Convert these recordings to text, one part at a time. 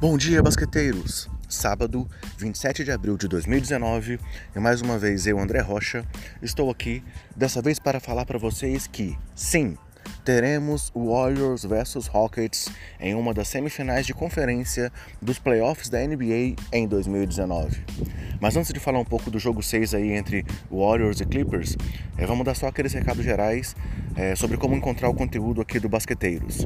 Bom dia, basqueteiros! Sábado, 27 de abril de 2019, e mais uma vez eu, André Rocha, estou aqui, dessa vez para falar para vocês que, sim, teremos Warriors versus Rockets em uma das semifinais de conferência dos playoffs da NBA em 2019. Mas antes de falar um pouco do jogo 6 aí entre Warriors e Clippers, é, vamos dar só aqueles recados gerais é, sobre como encontrar o conteúdo aqui do Basqueteiros.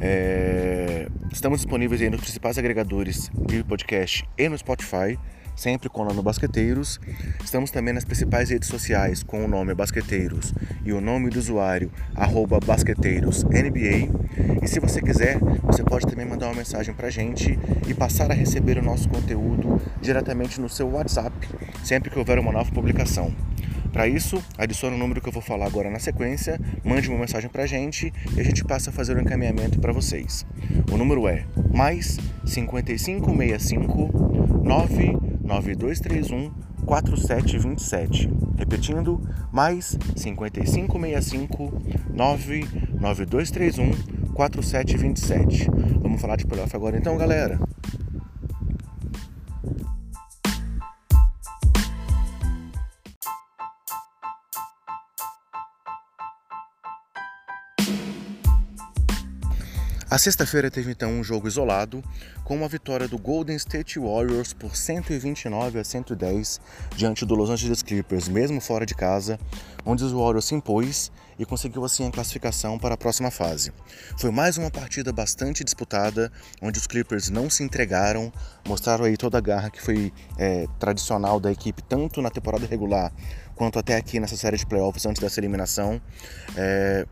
É, estamos disponíveis aí nos principais agregadores de podcast e no Spotify sempre com o nome Basqueteiros. Estamos também nas principais redes sociais com o nome Basqueteiros e o nome do usuário arroba BasqueteirosNBA. E se você quiser, você pode também mandar uma mensagem para a gente e passar a receber o nosso conteúdo diretamente no seu WhatsApp sempre que houver uma nova publicação. Para isso, adicione o número que eu vou falar agora na sequência, mande uma mensagem para a gente e a gente passa a fazer o um encaminhamento para vocês. O número é mais 5565 9 9231 4727. Repetindo, mais 5565 99231 4727. Vamos falar de playoff agora então, galera. A sexta-feira teve então um jogo isolado, com uma vitória do Golden State Warriors por 129 a 110 diante do Los Angeles Clippers, mesmo fora de casa, onde os Warriors se impôs e conseguiu assim a classificação para a próxima fase. Foi mais uma partida bastante disputada, onde os Clippers não se entregaram, mostraram aí toda a garra que foi é, tradicional da equipe, tanto na temporada regular quanto até aqui nessa série de playoffs antes dessa eliminação. É,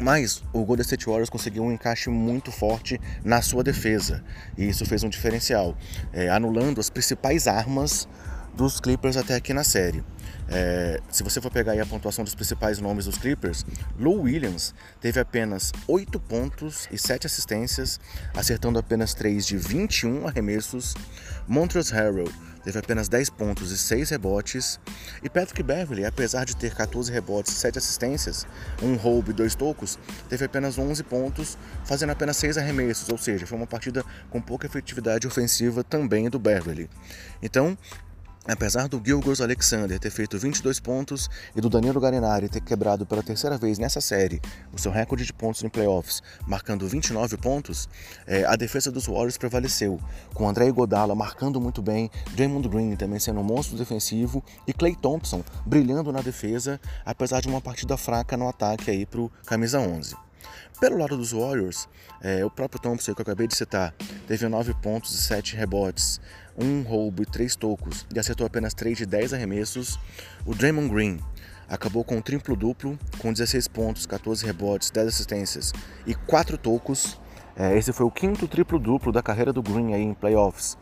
mas o Golden State Warriors conseguiu um encaixe muito forte na sua defesa e isso fez um diferencial, é, anulando as principais armas dos Clippers até aqui na série. É, se você for pegar a pontuação dos principais nomes dos Clippers, Lou Williams teve apenas 8 pontos e 7 assistências, acertando apenas 3 de 21 arremessos. Montrezl Harrell teve apenas 10 pontos e 6 rebotes. E Patrick Beverly, apesar de ter 14 rebotes e 7 assistências, um roubo e 2 tocos, teve apenas 11 pontos, fazendo apenas 6 arremessos, ou seja, foi uma partida com pouca efetividade ofensiva também do Beverly. Então, Apesar do Gilgos Alexander ter feito 22 pontos e do Danilo Garinari ter quebrado pela terceira vez nessa série o seu recorde de pontos em playoffs, marcando 29 pontos, é, a defesa dos Warriors prevaleceu, com André Godala marcando muito bem, Draymond Green também sendo um monstro defensivo e Clay Thompson brilhando na defesa, apesar de uma partida fraca no ataque aí para o camisa 11. Pelo lado dos Warriors, é, o próprio Thompson, que eu acabei de citar, teve 9 pontos e 7 rebotes, um roubo e 3 tocos e acertou apenas 3 de 10 arremessos. O Draymond Green acabou com um triplo-duplo, com 16 pontos, 14 rebotes, 10 assistências e 4 tocos. É, esse foi o quinto triplo-duplo da carreira do Green aí em playoffs.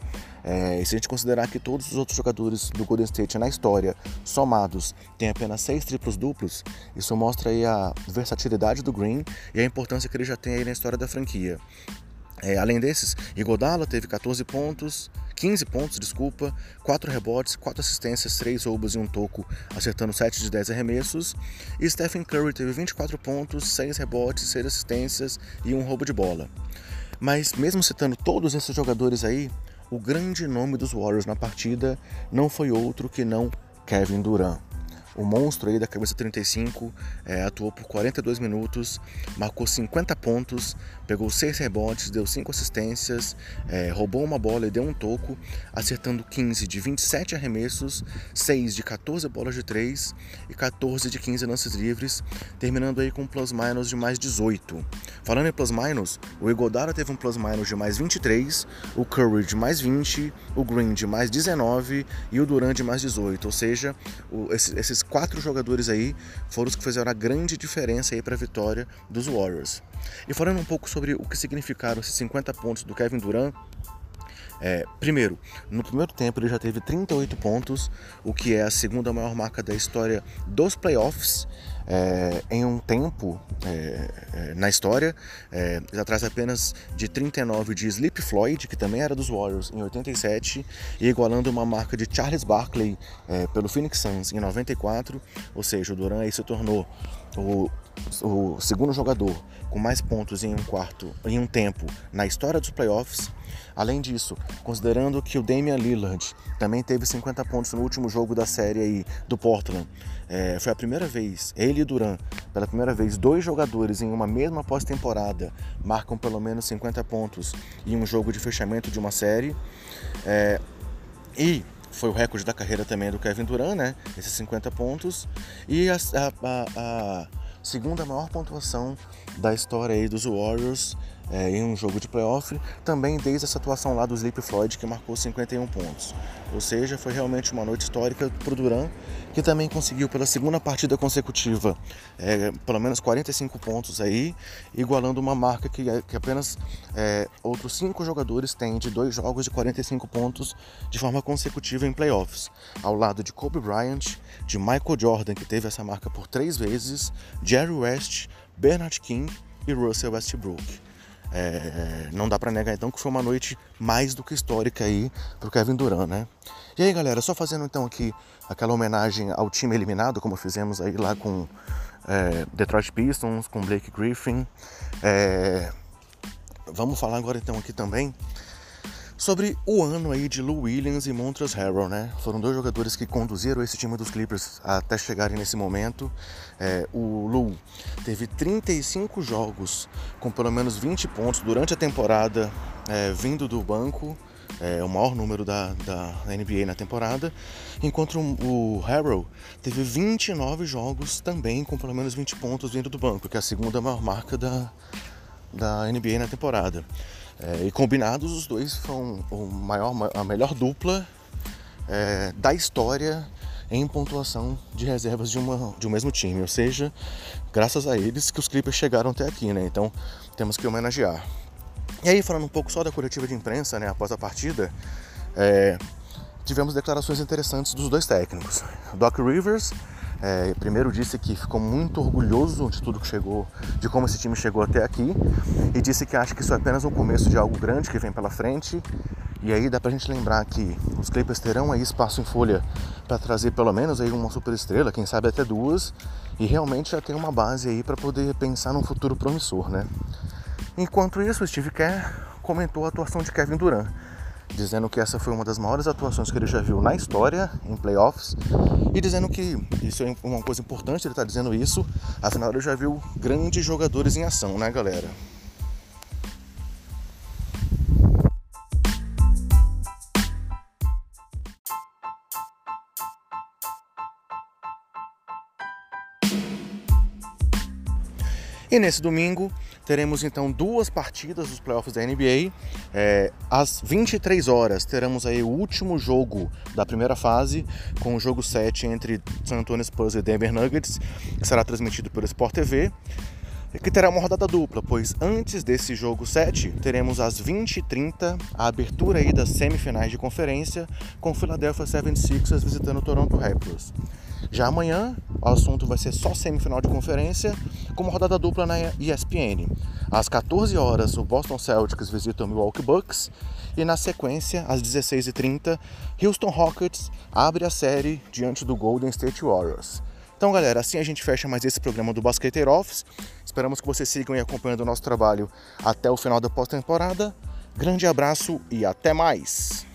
É, e se a gente considerar que todos os outros jogadores do Golden State na história, somados, têm apenas seis triplos duplos, isso mostra aí a versatilidade do Green e a importância que ele já tem aí na história da franquia. É, além desses, Igodala teve 14 pontos, 15 pontos, desculpa, 4 rebotes, 4 assistências, 3 roubos e um toco, acertando 7 de 10 arremessos. E Stephen Curry teve 24 pontos, 6 rebotes, 6 assistências e um roubo de bola. Mas mesmo citando todos esses jogadores aí, o grande nome dos Warriors na partida não foi outro que não Kevin Durant. O monstro aí da cabeça 35 é, atuou por 42 minutos, marcou 50 pontos, pegou 6 rebotes, deu 5 assistências, é, roubou uma bola e deu um toco, acertando 15 de 27 arremessos, 6 de 14 bolas de 3 e 14 de 15 lances livres, terminando aí com um plus-minus de mais 18. Falando em plus-minus, o Igodala teve um plus-minus de mais 23, o Curry de mais 20, o Green de mais 19 e o Durant de mais 18, ou seja, o, esses quatro jogadores aí foram os que fizeram a grande diferença aí para a vitória dos Warriors. E falando um pouco sobre o que significaram esses 50 pontos do Kevin Durant, é, primeiro, no primeiro tempo ele já teve 38 pontos, o que é a segunda maior marca da história dos playoffs. É, em um tempo é, é, na história, é, atrás apenas de 39 de Sleep Floyd, que também era dos Warriors, em 87, e igualando uma marca de Charles Barkley é, pelo Phoenix Suns em 94, ou seja, o Duran aí se tornou o, o segundo jogador com mais pontos em um quarto, em um tempo na história dos playoffs. Além disso, considerando que o Damian Lillard também teve 50 pontos no último jogo da série aí do Portland, é, foi a primeira vez, ele e Duran, pela primeira vez, dois jogadores em uma mesma pós-temporada marcam pelo menos 50 pontos em um jogo de fechamento de uma série. É, e foi o recorde da carreira também do Kevin Durant, né? Esses 50 pontos. E a, a, a segunda maior pontuação da história aí dos Warriors é, em um jogo de playoff, também desde essa atuação lá do Sleep Floyd, que marcou 51 pontos. Ou seja, foi realmente uma noite histórica para o Duran, que também conseguiu pela segunda partida consecutiva é, pelo menos 45 pontos aí, igualando uma marca que, é, que apenas é, outros cinco jogadores têm de dois jogos de 45 pontos de forma consecutiva em playoffs, ao lado de Kobe Bryant, de Michael Jordan, que teve essa marca por três vezes, Jerry West, Bernard King e Russell Westbrook. É, não dá para negar então que foi uma noite mais do que histórica aí pro Kevin Durant, né? E aí galera, só fazendo então aqui aquela homenagem ao time eliminado, como fizemos aí lá com é, Detroit Pistons, com Blake Griffin. É, vamos falar agora então aqui também sobre o ano aí de Lou Williams e Montrezl Harrell, né? Foram dois jogadores que conduziram esse time dos Clippers até chegarem nesse momento. É, o Lou teve 35 jogos com pelo menos 20 pontos durante a temporada é, vindo do banco. É, o maior número da, da NBA na temporada, enquanto o Harrell teve 29 jogos também com pelo menos 20 pontos vindo do banco, que é a segunda maior marca da, da NBA na temporada. É, e combinados, os dois são o maior, a melhor dupla é, da história em pontuação de reservas de, uma, de um mesmo time. Ou seja, graças a eles que os Clippers chegaram até aqui, né? Então temos que homenagear. E aí, falando um pouco só da coletiva de imprensa, né, após a partida, é, tivemos declarações interessantes dos dois técnicos. Doc Rivers é, primeiro disse que ficou muito orgulhoso de tudo que chegou, de como esse time chegou até aqui, e disse que acha que isso é apenas o começo de algo grande que vem pela frente. E aí dá pra gente lembrar que os Clippers terão aí espaço em folha para trazer pelo menos aí uma super estrela, quem sabe até duas, e realmente já tem uma base aí para poder pensar num futuro promissor, né? Enquanto isso, o Steve Kerr comentou a atuação de Kevin Durant dizendo que essa foi uma das maiores atuações que ele já viu na história em playoffs e dizendo que isso é uma coisa importante ele estar tá dizendo isso, afinal ele já viu grandes jogadores em ação, né, galera? E nesse domingo teremos então duas partidas dos playoffs da NBA. É, às 23 horas teremos aí o último jogo da primeira fase, com o jogo 7 entre San Antonio Spurs e Denver Nuggets, que será transmitido pelo Sport TV que terá uma rodada dupla, pois antes desse jogo 7, teremos às 20h30 a abertura aí das semifinais de conferência com o Philadelphia 76ers visitando o Toronto Raptors. Já amanhã, o assunto vai ser só semifinal de conferência, com uma rodada dupla na ESPN. Às 14 horas, o Boston Celtics visita o Milwaukee Bucks e na sequência, às 16h30, Houston Rockets abre a série diante do Golden State Warriors. Então, galera, assim a gente fecha mais esse programa do Basqueteiro Office. Esperamos que vocês sigam aí acompanhando o nosso trabalho até o final da pós-temporada. Grande abraço e até mais!